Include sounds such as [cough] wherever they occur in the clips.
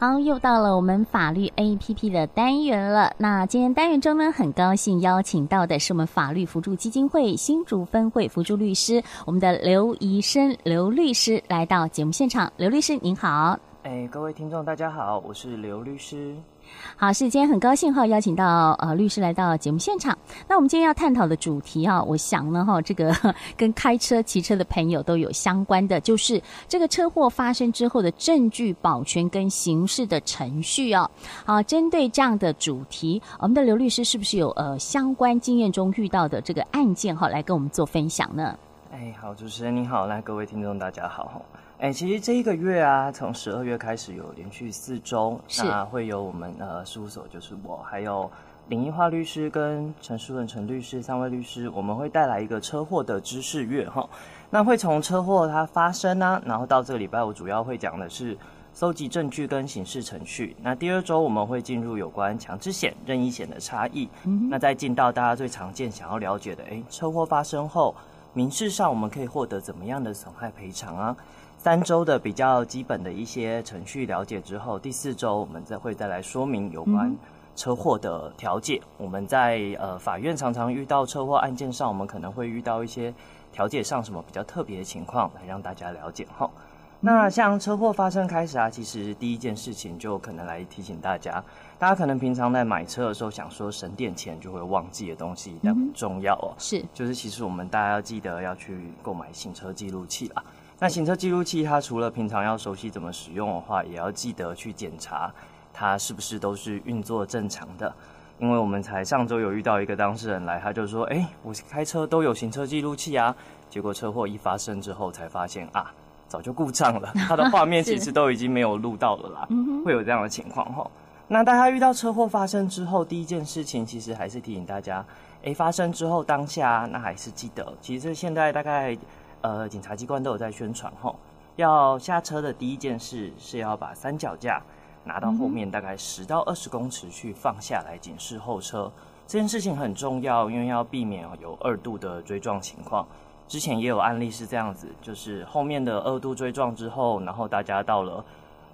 好，又到了我们法律 APP 的单元了。那今天单元中呢，很高兴邀请到的是我们法律扶助基金会新竹分会扶助律师，我们的刘宜生刘律师来到节目现场。刘律师您好，哎，各位听众大家好，我是刘律师。好，是今天很高兴哈，邀请到呃律师来到节目现场。那我们今天要探讨的主题哈，我想呢哈，这个跟开车、骑车的朋友都有相关的，就是这个车祸发生之后的证据保全跟刑事的程序哦。好，针对这样的主题，我们的刘律师是不是有呃相关经验中遇到的这个案件哈，来跟我们做分享呢？哎，好，主持人你好，来各位听众大家好。哎，其实这一个月啊，从十二月开始有连续四周，那会有我们呃事务所，就是我还有林一华律师跟陈书文陈律师三位律师，我们会带来一个车祸的知识月哈。那会从车祸它发生啊，然后到这个礼拜我主要会讲的是搜集证据跟刑事程序。那第二周我们会进入有关强制险、任意险的差异。嗯，那再进到大家最常见想要了解的，哎，车祸发生后民事上我们可以获得怎么样的损害赔偿啊？三周的比较基本的一些程序了解之后，第四周我们再会再来说明有关车祸的调解。嗯、我们在呃法院常常遇到车祸案件上，我们可能会遇到一些调解上什么比较特别的情况，来让大家了解哈。那像车祸发生开始啊，其实第一件事情就可能来提醒大家，大家可能平常在买车的时候想说省点钱就会忘记的东西，但很重要哦。是，就是其实我们大家要记得要去购买行车记录器啦。那行车记录器，它除了平常要熟悉怎么使用的话，也要记得去检查它是不是都是运作正常的。因为我们才上周有遇到一个当事人来，他就说：“哎，我开车都有行车记录器啊。”结果车祸一发生之后，才发现啊，早就故障了，它的画面 [laughs] 其实都已经没有录到了啦。会有这样的情况哈。那大家遇到车祸发生之后，第一件事情其实还是提醒大家：哎，发生之后当下那还是记得，其实现在大概。呃，警察机关都有在宣传吼，要下车的第一件事是要把三脚架拿到后面大概十到二十公尺去放下来警示后车，这件事情很重要，因为要避免有二度的追撞情况。之前也有案例是这样子，就是后面的二度追撞之后，然后大家到了。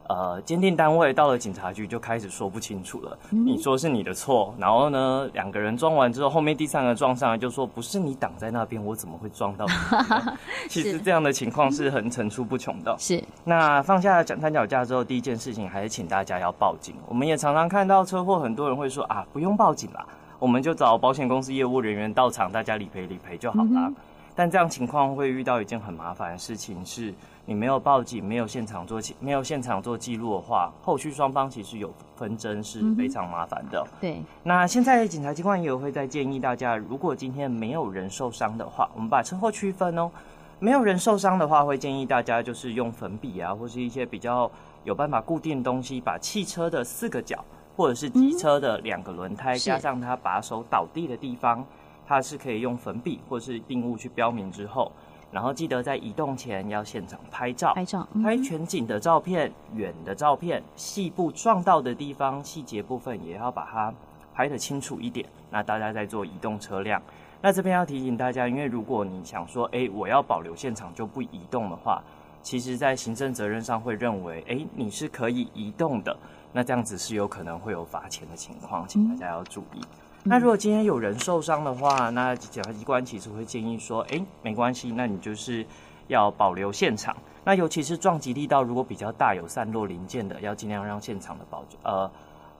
呃，鉴定单位到了警察局就开始说不清楚了。嗯、你说是你的错，然后呢，两个人撞完之后，后面第三个撞上来就说不是你挡在那边，我怎么会撞到你？[laughs] 其实这样的情况是很层出不穷的。是。那放下三脚架之后，第一件事情还是请大家要报警。我们也常常看到车祸，很多人会说啊，不用报警啦，我们就找保险公司业务人员到场，大家理赔理赔就好啦。嗯但这样情况会遇到一件很麻烦的事情，是你没有报警、没有现场做记、没有现场做记录的话，后续双方其实有纷争是非常麻烦的。嗯、对。那现在警察机关也有会在建议大家，如果今天没有人受伤的话，我们把车祸区分哦。没有人受伤的话，会建议大家就是用粉笔啊，或是一些比较有办法固定的东西，把汽车的四个角，或者是机车的两个轮胎，加上它把手倒地的地方。它是可以用粉笔或是定物去标明之后，然后记得在移动前要现场拍照，拍照，拍全景的照片、远的照片、细部撞到的地方细节部分也要把它拍得清楚一点。那大家在做移动车辆，那这边要提醒大家，因为如果你想说，哎，我要保留现场就不移动的话，其实在行政责任上会认为，哎，你是可以移动的，那这样子是有可能会有罚钱的情况，请大家要注意。那如果今天有人受伤的话，那检察机关其实会建议说，哎，没关系，那你就是要保留现场。那尤其是撞击力道如果比较大，有散落零件的，要尽量让现场的保呃，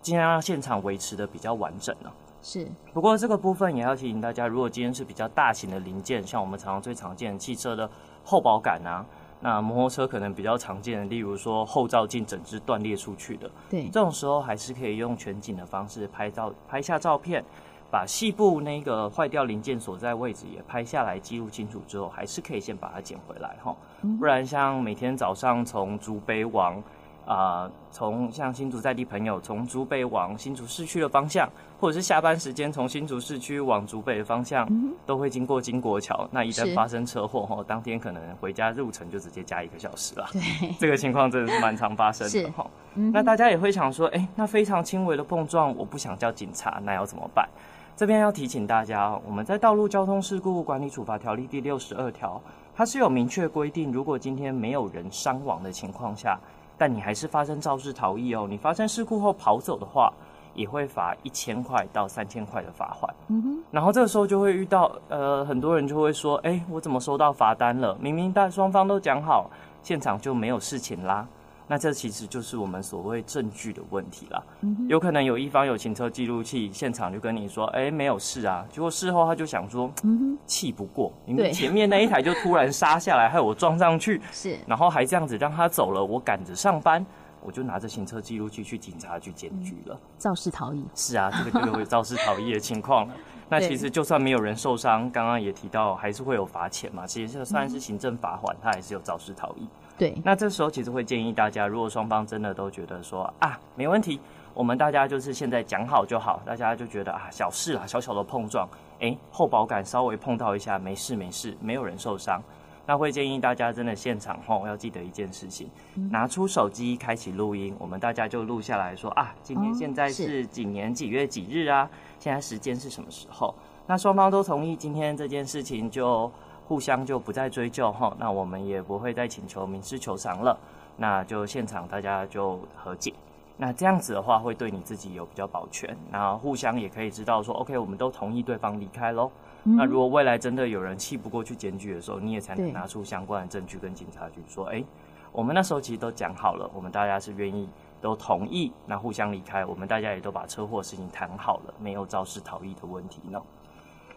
尽量让现场维持的比较完整呢。是。不过这个部分也要提醒大家，如果今天是比较大型的零件，像我们常常最常见的汽车的后保杆啊，那摩托车可能比较常见的，例如说后照镜整只断裂出去的，对，这种时候还是可以用全景的方式拍照，拍下照片，把细部那个坏掉零件所在位置也拍下来，记录清楚之后，还是可以先把它捡回来哈。不然像每天早上从竹北往。啊、呃，从像新竹在地朋友从竹北往新竹市区的方向，或者是下班时间从新竹市区往竹北的方向，嗯、都会经过金国桥。那一旦发生车祸，哈，当天可能回家路程就直接加一个小时了。对，这个情况真的是蛮常发生的哈、嗯。那大家也会想说，哎、欸，那非常轻微的碰撞，我不想叫警察，那要怎么办？这边要提醒大家，我们在《道路交通事故管理处罚条例》第六十二条，它是有明确规定，如果今天没有人伤亡的情况下。但你还是发生肇事逃逸哦，你发生事故后跑走的话，也会罚一千块到三千块的罚款。嗯哼，然后这个时候就会遇到，呃，很多人就会说，哎，我怎么收到罚单了？明明大双方都讲好，现场就没有事情啦。那这其实就是我们所谓证据的问题啦。嗯、有可能有一方有行车记录器，现场就跟你说，哎，没有事啊。结果事后他就想说，嗯，气不过，因为前面那一台就突然刹下来，害我撞上去，是，然后还这样子让他走了，我赶着上班，我就拿着行车记录器去警察局检举了，肇事逃逸。是啊，这个就会肇事逃逸的情况了。[laughs] 那其实就算没有人受伤，刚刚也提到，还是会有罚钱嘛。其实就算是行政罚款，它还是有肇事逃逸。对，那这时候其实会建议大家，如果双方真的都觉得说啊没问题，我们大家就是现在讲好就好，大家就觉得啊小事啊，小小的碰撞，哎，后保感稍微碰到一下，没事没事，没有人受伤，那会建议大家真的现场后要记得一件事情，嗯、拿出手机开启录音，我们大家就录下来说啊，今天现在是几年几月几日啊，现在时间是什么时候？那双方都同意今天这件事情就。互相就不再追究哈，那我们也不会再请求民事求偿了，那就现场大家就和解，那这样子的话会对你自己有比较保全，那互相也可以知道说，OK，我们都同意对方离开喽。嗯、那如果未来真的有人气不过去检举的时候，你也才能拿出相关的证据跟警察局说，哎、欸，我们那时候其实都讲好了，我们大家是愿意都同意，那互相离开，我们大家也都把车祸事情谈好了，没有肇事逃逸的问题呢。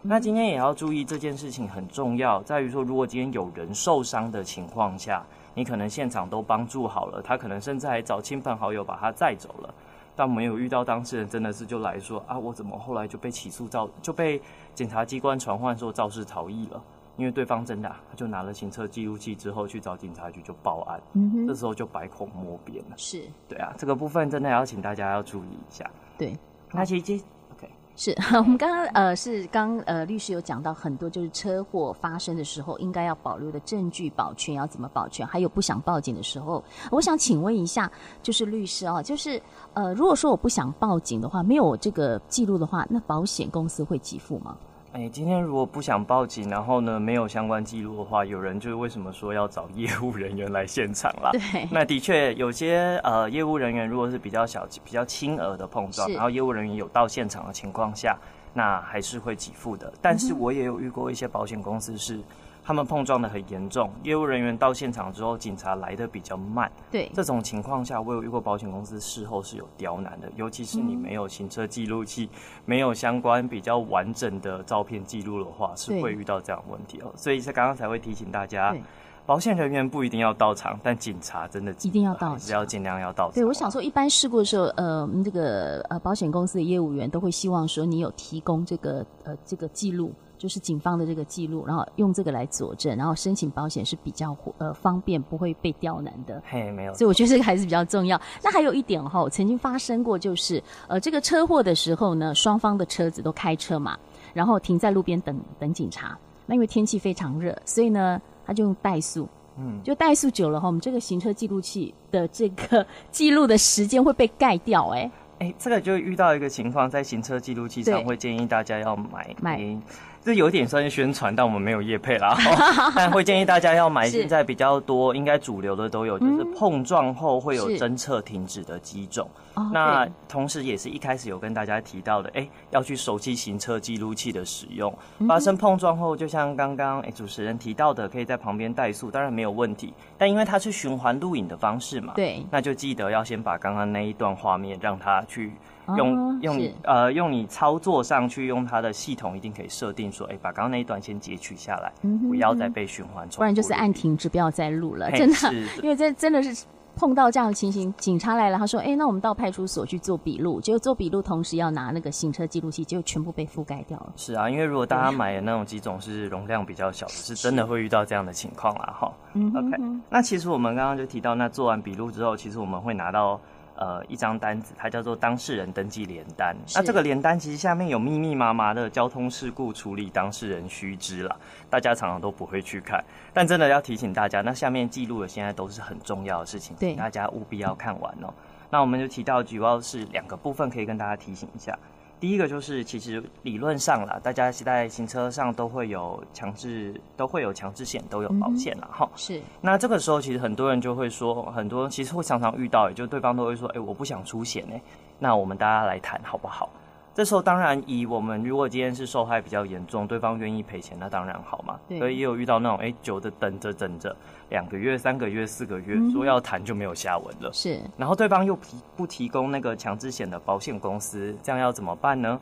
那今天也要注意这件事情很重要，在于说，如果今天有人受伤的情况下，你可能现场都帮助好了，他可能甚至还找亲朋好友把他载走了，但没有遇到当事人，真的是就来说啊，我怎么后来就被起诉造就被检察机关传唤说肇事逃逸了？因为对方真的、啊、他就拿了行车记录器之后去找警察局就报案，嗯哼，这时候就百口莫辩了。是，对啊，这个部分真的要请大家要注意一下。对，那其实。是 [laughs] 我们刚刚呃是刚呃律师有讲到很多，就是车祸发生的时候应该要保留的证据保全要怎么保全，还有不想报警的时候，我想请问一下，就是律师哦，就是呃如果说我不想报警的话，没有这个记录的话，那保险公司会给付吗？哎，今天如果不想报警，然后呢没有相关记录的话，有人就是为什么说要找业务人员来现场啦？对，那的确有些呃业务人员如果是比较小、比较轻额的碰撞，然后业务人员有到现场的情况下，那还是会给付的。但是我也有遇过一些保险公司是。他们碰撞的很严重，业务人员到现场之后，警察来的比较慢。对，这种情况下，我有遇过保险公司事后是有刁难的，尤其是你没有行车记录器，嗯、没有相关比较完整的照片记录的话，是会遇到这样的问题哦。所以是刚刚才会提醒大家，保险人员不一定要到场，但警察真的一定要到场，只要尽量要到场。对，我想说，一般事故的时候，呃，这个呃保险公司的业务员都会希望说你有提供这个呃这个记录。就是警方的这个记录，然后用这个来佐证，然后申请保险是比较呃方便，不会被刁难的。嘿，没有。所以我觉得这个还是比较重要。那还有一点哈，曾经发生过，就是呃这个车祸的时候呢，双方的车子都开车嘛，然后停在路边等等警察。那因为天气非常热，所以呢他就用怠速，嗯，就怠速久了哈，我们这个行车记录器的这个记录的时间会被盖掉，欸，哎。哎，这个就遇到一个情况，在行车记录器上会建议大家要买买，这有点算是宣传，但我们没有业配啦。[laughs] [laughs] 但会建议大家要买，现在比较多，应该主流的都有，就是碰撞后会有侦测停止的机种。那同时也是一开始有跟大家提到的，哎，要去熟悉行车记录器的使用。发生碰撞后，就像刚刚哎主持人提到的，可以在旁边怠速，当然没有问题。但因为它是循环录影的方式嘛，对，那就记得要先把刚刚那一段画面让它去用用你呃用你操作上去用它的系统一定可以设定说，哎，把刚刚那一段先截取下来，不要再被循环重复，不然就是按停止，不要再录了，真的，因为这真的是。碰到这样的情形，警察来了，他说：“哎、欸，那我们到派出所去做笔录。”结果做笔录同时要拿那个行车记录器，结果全部被覆盖掉了。是啊，因为如果大家买的那种机种是容量比较小的，是真的会遇到这样的情况啦。哈。嗯，OK。那其实我们刚刚就提到，那做完笔录之后，其实我们会拿到。呃，一张单子，它叫做当事人登记联单。那这个联单其实下面有密密麻麻的交通事故处理当事人须知啦，大家常常都不会去看。但真的要提醒大家，那下面记录的现在都是很重要的事情，对，大家务必要看完哦。那我们就提到主要是两个部分，可以跟大家提醒一下。第一个就是，其实理论上啦，大家在行车上都会有强制，都会有强制险，都有保险啦。哈、嗯。是。那这个时候，其实很多人就会说，很多其实会常常遇到，也就对方都会说，哎、欸，我不想出险哎，那我们大家来谈好不好？这时候当然，以我们如果今天是受害比较严重，对方愿意赔钱，那当然好嘛。对。所以也有遇到那种哎，久的等着等着，两个月、三个月、四个月，说要谈就没有下文了。是。然后对方又提不提供那个强制险的保险公司，这样要怎么办呢？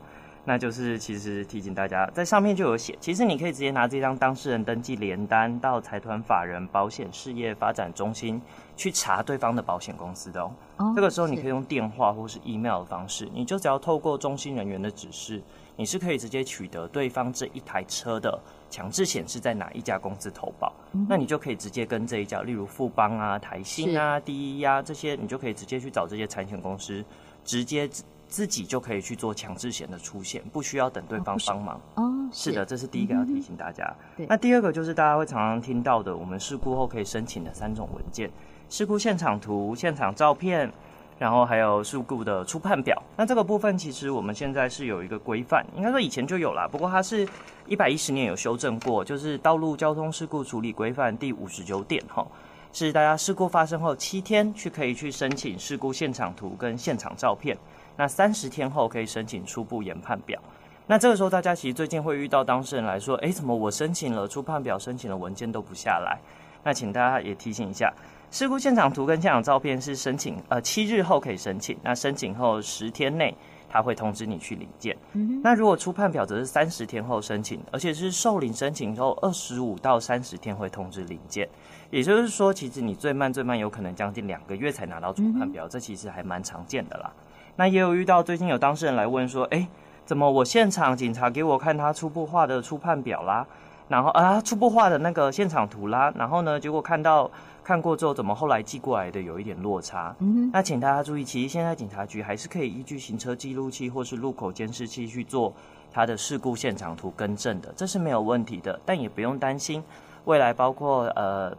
那就是其实提醒大家，在上面就有写，其实你可以直接拿这张当事人登记联单到财团法人保险事业发展中心去查对方的保险公司的哦。哦，这个时候你可以用电话或是 email 的方式，你就只要透过中心人员的指示，你是可以直接取得对方这一台车的强制险是在哪一家公司投保，嗯，那你就可以直接跟这一家，例如富邦啊、台信啊、第一啊这些，你就可以直接去找这些产险公司，直接。自己就可以去做强制险的出现，不需要等对方帮忙。哦，是，是的，这是第一个要提醒大家。对，那第二个就是大家会常常听到的，我们事故后可以申请的三种文件：事故现场图、现场照片，然后还有事故的初判表。那这个部分其实我们现在是有一个规范，应该说以前就有啦，不过它是一百一十年有修正过，就是《道路交通事故处理规范》第五十九点哈，是大家事故发生后七天去可以去申请事故现场图跟现场照片。那三十天后可以申请初步研判表。那这个时候，大家其实最近会遇到当事人来说：“诶，怎么我申请了初判表，申请了文件都不下来？”那请大家也提醒一下，事故现场图跟现场照片是申请呃七日后可以申请，那申请后十天内他会通知你去领件。嗯。那如果初判表则是三十天后申请，而且是受领申请后二十五到三十天会通知领件。也就是说，其实你最慢最慢有可能将近两个月才拿到初判表，嗯，这其实还蛮常见的啦。那也有遇到，最近有当事人来问说，哎，怎么我现场警察给我看他初步画的初判表啦，然后啊初步画的那个现场图啦，然后呢，结果看到看过之后，怎么后来寄过来的有一点落差？嗯，那请大家注意，其实现在警察局还是可以依据行车记录器或是路口监视器去做他的事故现场图更正的，这是没有问题的，但也不用担心，未来包括呃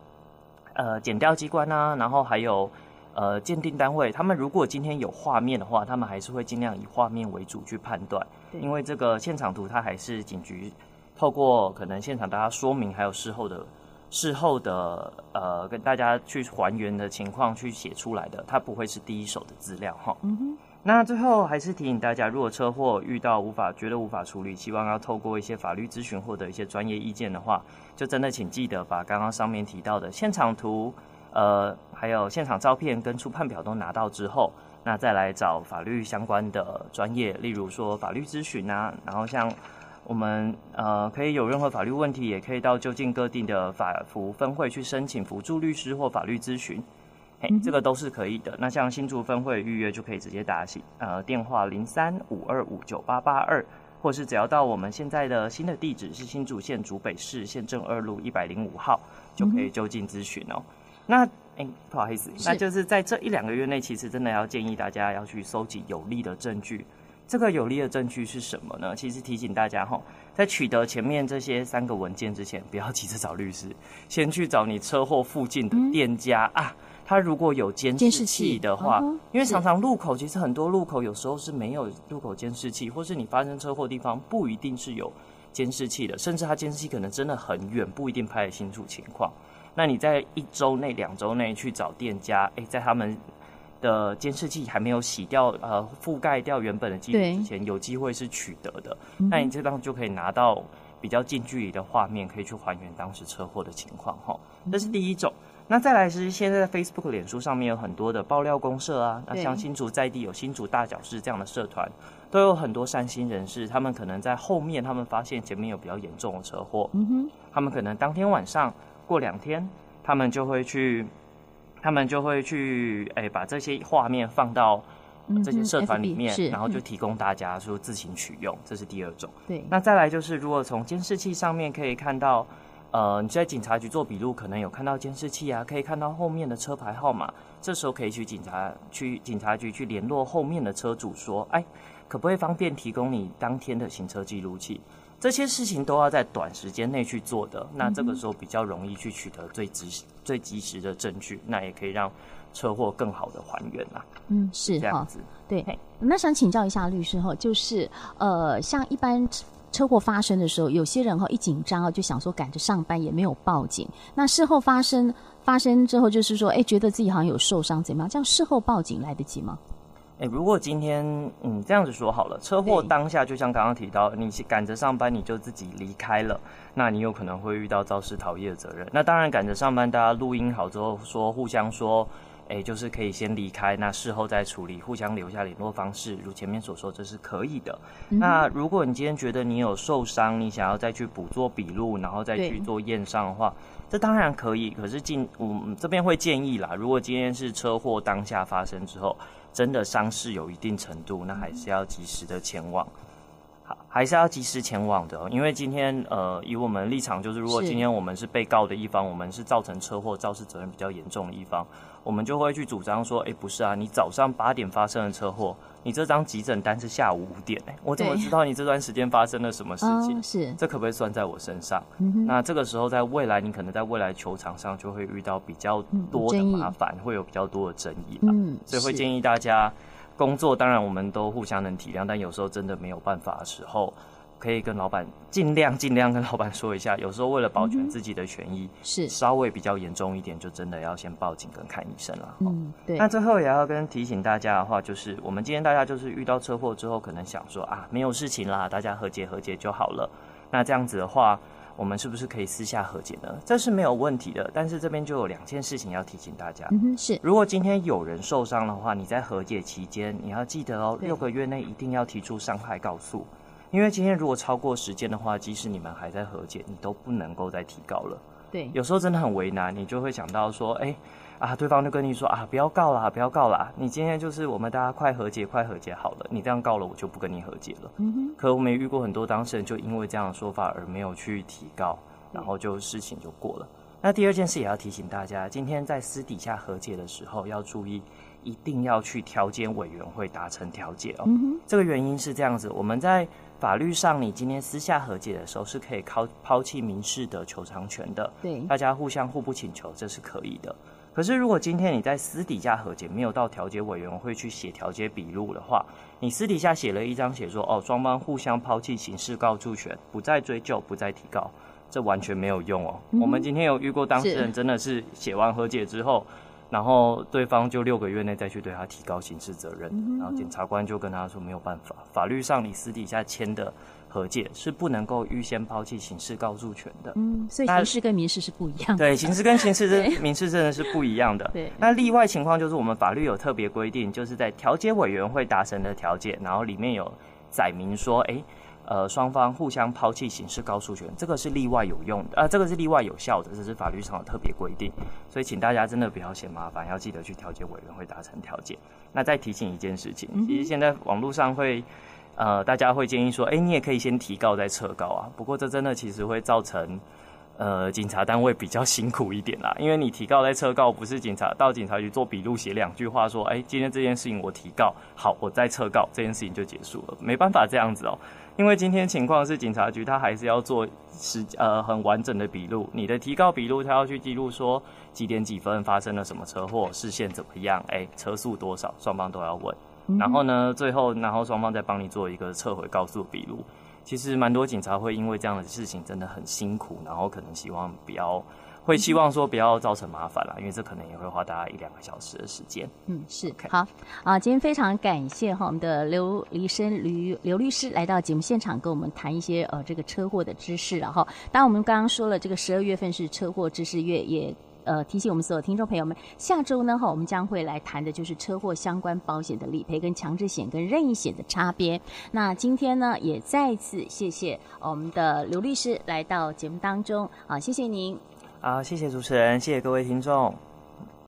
呃检调机关啊，然后还有。呃，鉴定单位他们如果今天有画面的话，他们还是会尽量以画面为主去判断，因为这个现场图它还是警局透过可能现场大家说明，还有事后的事后的呃跟大家去还原的情况去写出来的，它不会是第一手的资料哈。嗯哼。那最后还是提醒大家，如果车祸遇到无法觉得无法处理，希望要透过一些法律咨询获得一些专业意见的话，就真的请记得把刚刚上面提到的现场图。呃，还有现场照片跟初判表都拿到之后，那再来找法律相关的专业，例如说法律咨询啊，然后像我们呃，可以有任何法律问题，也可以到就近各地的法服分会去申请辅助律师或法律咨询，嘿，这个都是可以的。那像新竹分会预约就可以直接打起呃电话零三五二五九八八二，或是只要到我们现在的新的地址是新竹县竹北市县政二路一百零五号，就可以就近咨询哦。那哎、欸，不好意思，那就是在这一两个月内，其实真的要建议大家要去搜集有力的证据。这个有力的证据是什么呢？其实提醒大家哈，在取得前面这些三个文件之前，不要急着找律师，[laughs] 先去找你车祸附近的店家、嗯、啊。他如果有监视器的话，因为常常路口其实很多路口有时候是没有路口监视器，或是你发生车祸地方不一定是有监视器的，甚至他监视器可能真的很远，不一定拍得清楚情况。那你在一周内、两周内去找店家，诶，在他们的监视器还没有洗掉、呃覆盖掉原本的记录之前，有机会是取得的。那你这张就可以拿到比较近距离的画面，可以去还原当时车祸的情况哈。这是第一种。那再来是现在在 Facebook、脸书上面有很多的爆料公社啊，那像新竹在地有新竹大小事这样的社团，都有很多善心人士，他们可能在后面他们发现前面有比较严重的车祸，嗯哼，他们可能当天晚上。过两天，他们就会去，他们就会去，哎，把这些画面放到这些社团里面，嗯，然后就提供大家说自行取用，这是第二种。对，那再来就是，如果从监视器上面可以看到，呃，你在警察局做笔录，可能有看到监视器啊，可以看到后面的车牌号码，这时候可以去警察去警察局去联络后面的车主说，哎，可不可以方便提供你当天的行车记录器？这些事情都要在短时间内去做的，那这个时候比较容易去取得最及时、最及时的证据，那也可以让车祸更好的还原啦。嗯，是这样子。对，那想请教一下律师哈，就是呃，像一般车祸发生的时候，有些人哈一紧张啊，就想说赶着上班也没有报警。那事后发生发生之后，就是说，哎，觉得自己好像有受伤，怎么样？这样事后报警来得及吗？哎，如果今天嗯这样子说好了，车祸当下就像刚刚提到，你赶着上班你就自己离开了，那你有可能会遇到肇事逃逸的责任。那当然赶着上班，大家录音好之后说互相说，哎，就是可以先离开，那事后再处理，互相留下联络方式，如前面所说，这是可以的。嗯、那如果你今天觉得你有受伤，你想要再去补做笔录，然后再去做验伤的话，这当然可以。可是进我们这边会建议啦，如果今天是车祸当下发生之后。真的伤势有一定程度，那还是要及时的前往。好，还是要及时前往的，因为今天呃，以我们立场就是，如果今天我们是被告的一方，我们是造成车祸肇事责任比较严重的一方。我们就会去主张说，哎、欸，不是啊，你早上八点发生的车祸，你这张急诊单是下午五点、我怎么知道你这段时间发生了什么事情？哦、是，这可不可以算在我身上、嗯？那这个时候，在未来，你可能在未来球场上就会遇到比较多的麻烦、嗯，会有比较多的争议吧。嗯，所以会建议大家工作，当然我们都互相能体谅，但有时候真的没有办法的时候。可以跟老板尽量尽量跟老板说一下，有时候为了保全自己的权益，是、嗯、稍微比较严重一点，就真的要先报警跟看医生了。嗯，对。那最后也要跟提醒大家的话，就是我们今天大家就是遇到车祸之后，可能想说啊，没有事情啦，大家和解和解就好了。那这样子的话，我们是不是可以私下和解呢？这是没有问题的。但是这边就有两件事情要提醒大家。嗯，是。如果今天有人受伤的话，你在和解期间，你要记得哦，六个月内一定要提出伤害告诉。因为今天如果超过时间的话，即使你们还在和解，你都不能够再提高了。对，有时候真的很为难，你就会想到说，哎，啊，对方就跟你说啊，不要告啦，不要告啦，你今天就是我们大家快和解，快和解好了，你这样告了，我就不跟你和解了。嗯哼。可我们也遇过很多当事人，就因为这样的说法而没有去提高，然后就事情就过了。那第二件事也要提醒大家，今天在私底下和解的时候要注意，一定要去调解委员会达成调解哦。嗯。这个原因是这样子，我们在。法律上，你今天私下和解的时候是可以抛抛弃民事的求偿权的。对，大家互相互不请求，这是可以的。可是，如果今天你在私底下和解，没有到调解委员会去写调解笔录的话，你私底下写了一张写说，哦，双方互相抛弃刑事告诉权，不再追究，不再提告，这完全没有用哦。嗯、我们今天有遇过当事人，真的是写完和解之后。然后对方就六个月内再去对他提高刑事责任，嗯，然后检察官就跟他说没有办法，法律上你私底下签的和解是不能够预先抛弃刑事告诉权的。嗯，所以刑事跟民事是不一样的。对，刑事跟刑事真民事真的是不一样的。对，那例外情况就是我们法律有特别规定，就是在调解委员会达成的调解，然后里面有载明说，哎。呃，双方互相抛弃刑事告诉权，这个是例外有用的，啊、呃，这个是例外有效的，这是法律上的特别规定，所以请大家真的不要嫌麻烦，要记得去调解委员会达成调解。那再提醒一件事情，其实现在网络上会，呃，大家会建议说，哎、欸，你也可以先提告再撤告啊，不过这真的其实会造成。呃，警察单位比较辛苦一点啦，因为你提告再撤告，不是警察到警察局做笔录写两句话说，哎、欸，今天这件事情我提告，好，我再撤告，这件事情就结束了，没办法这样子哦、喔，因为今天情况是警察局他还是要做时呃很完整的笔录，你的提告笔录他要去记录说几点几分发生了什么车祸，视线怎么样，哎、欸，车速多少，双方都要问，然后呢，最后然后双方再帮你做一个撤回告诉笔录。其实蛮多警察会因为这样的事情真的很辛苦，然后可能希望不要，会希望说不要造成麻烦啦，因为这可能也会花大家一两个小时的时间。嗯，是。好啊，今天非常感谢哈我们的刘黎生刘刘律师来到节目现场，跟我们谈一些呃这个车祸的知识。然后，当然我们刚刚说了，这个十二月份是车祸知识月，也。呃，提醒我们所有听众朋友们，下周呢哈，我们将会来谈的就是车祸相关保险的理赔跟强制险跟任意险的差别。那今天呢，也再次谢谢我们的刘律师来到节目当中啊，谢谢您。好，谢谢主持人，谢谢各位听众。